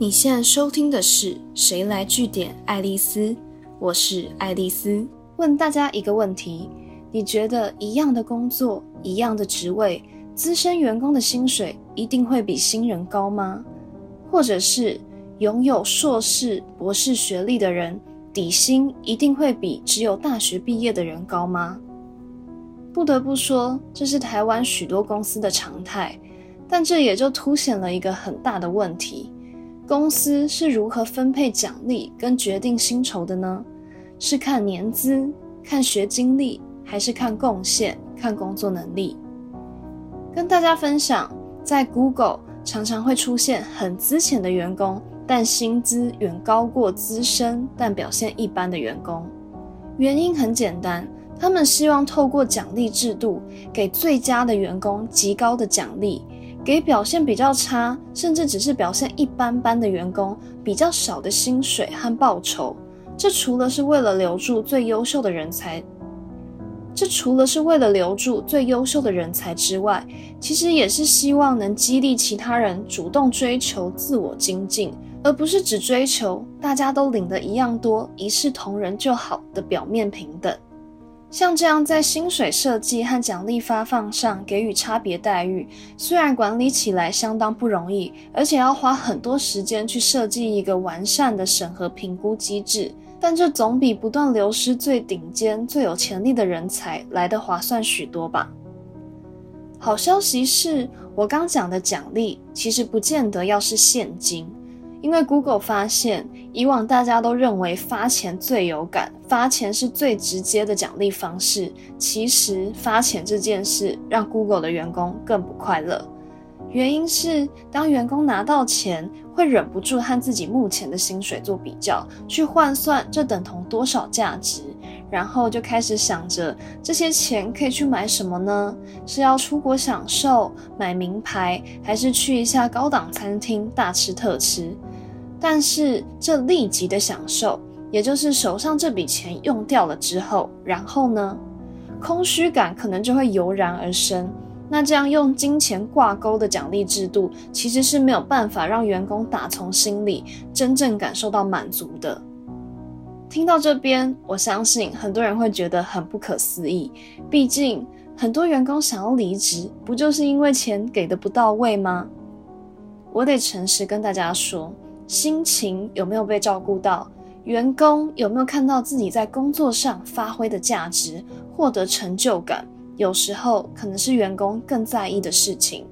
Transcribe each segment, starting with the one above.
你现在收听的是《谁来据点》爱丽丝，我是爱丽丝。问大家一个问题：你觉得一样的工作、一样的职位，资深员工的薪水一定会比新人高吗？或者是拥有硕士、博士学历的人，底薪一定会比只有大学毕业的人高吗？不得不说，这是台湾许多公司的常态。但这也就凸显了一个很大的问题：公司是如何分配奖励跟决定薪酬的呢？是看年资、看学经历，还是看贡献、看工作能力？跟大家分享，在 Google 常常会出现很资浅的员工，但薪资远高过资深但表现一般的员工。原因很简单，他们希望透过奖励制度，给最佳的员工极高的奖励。给表现比较差，甚至只是表现一般般的员工比较少的薪水和报酬。这除了是为了留住最优秀的人才，这除了是为了留住最优秀的人才之外，其实也是希望能激励其他人主动追求自我精进，而不是只追求大家都领的一样多、一视同仁就好的表面平等。像这样在薪水设计和奖励发放上给予差别待遇，虽然管理起来相当不容易，而且要花很多时间去设计一个完善的审核评估机制，但这总比不断流失最顶尖、最有潜力的人才来得划算许多吧。好消息是，我刚讲的奖励其实不见得要是现金。因为 Google 发现，以往大家都认为发钱最有感，发钱是最直接的奖励方式。其实发钱这件事让 Google 的员工更不快乐。原因是，当员工拿到钱，会忍不住和自己目前的薪水做比较，去换算这等同多少价值，然后就开始想着这些钱可以去买什么呢？是要出国享受、买名牌，还是去一下高档餐厅大吃特吃？但是这立即的享受，也就是手上这笔钱用掉了之后，然后呢，空虚感可能就会油然而生。那这样用金钱挂钩的奖励制度，其实是没有办法让员工打从心里真正感受到满足的。听到这边，我相信很多人会觉得很不可思议。毕竟很多员工想要离职，不就是因为钱给的不到位吗？我得诚实跟大家说。心情有没有被照顾到？员工有没有看到自己在工作上发挥的价值，获得成就感？有时候可能是员工更在意的事情。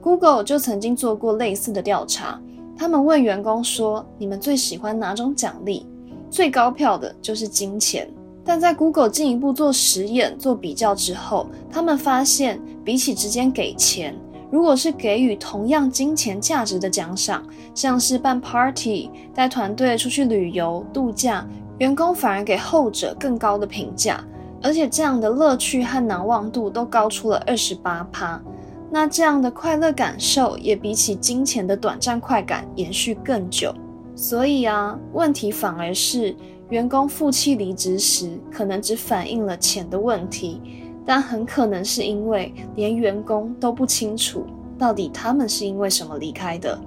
Google 就曾经做过类似的调查，他们问员工说：“你们最喜欢哪种奖励？”最高票的就是金钱。但在 Google 进一步做实验、做比较之后，他们发现，比起直接给钱。如果是给予同样金钱价值的奖赏，像是办 party、带团队出去旅游度假，员工反而给后者更高的评价，而且这样的乐趣和难忘度都高出了二十八趴。那这样的快乐感受也比起金钱的短暂快感延续更久。所以啊，问题反而是员工负气离职时，可能只反映了钱的问题。但很可能是因为连员工都不清楚到底他们是因为什么离开的，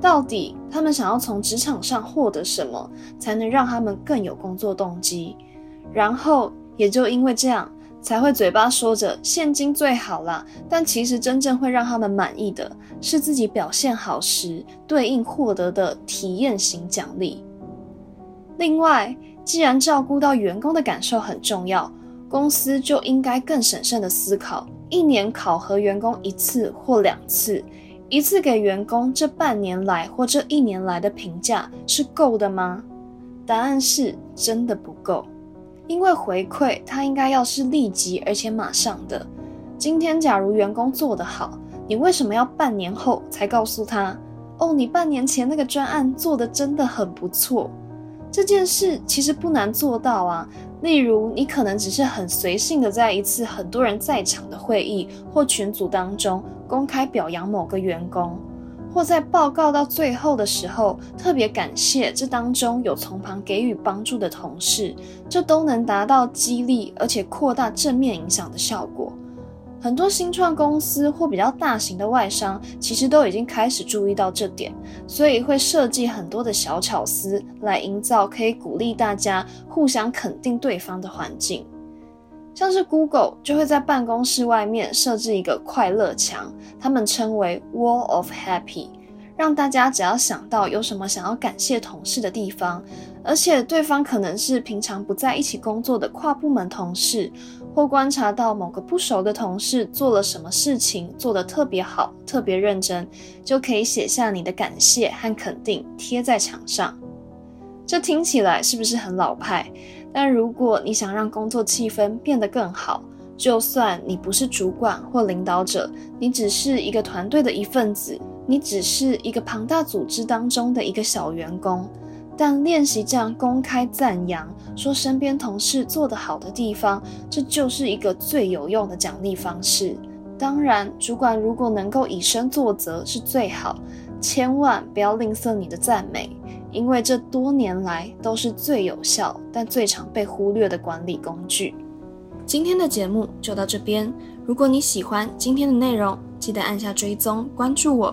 到底他们想要从职场上获得什么，才能让他们更有工作动机。然后也就因为这样，才会嘴巴说着现金最好啦，但其实真正会让他们满意的是自己表现好时对应获得的体验型奖励。另外，既然照顾到员工的感受很重要。公司就应该更审慎的思考，一年考核员工一次或两次，一次给员工这半年来或这一年来的评价是够的吗？答案是真的不够，因为回馈它应该要是立即而且马上的。今天假如员工做得好，你为什么要半年后才告诉他？哦，你半年前那个专案做的真的很不错。这件事其实不难做到啊。例如，你可能只是很随性的在一次很多人在场的会议或群组当中公开表扬某个员工，或在报告到最后的时候特别感谢这当中有从旁给予帮助的同事，这都能达到激励而且扩大正面影响的效果。很多新创公司或比较大型的外商，其实都已经开始注意到这点，所以会设计很多的小巧思来营造可以鼓励大家互相肯定对方的环境。像是 Google 就会在办公室外面设置一个快乐墙，他们称为 Wall of Happy，让大家只要想到有什么想要感谢同事的地方，而且对方可能是平常不在一起工作的跨部门同事。或观察到某个不熟的同事做了什么事情做得特别好、特别认真，就可以写下你的感谢和肯定，贴在墙上。这听起来是不是很老派？但如果你想让工作气氛变得更好，就算你不是主管或领导者，你只是一个团队的一份子，你只是一个庞大组织当中的一个小员工。但练习这样公开赞扬，说身边同事做得好的地方，这就是一个最有用的奖励方式。当然，主管如果能够以身作则是最好，千万不要吝啬你的赞美，因为这多年来都是最有效但最常被忽略的管理工具。今天的节目就到这边，如果你喜欢今天的内容，记得按下追踪关注我。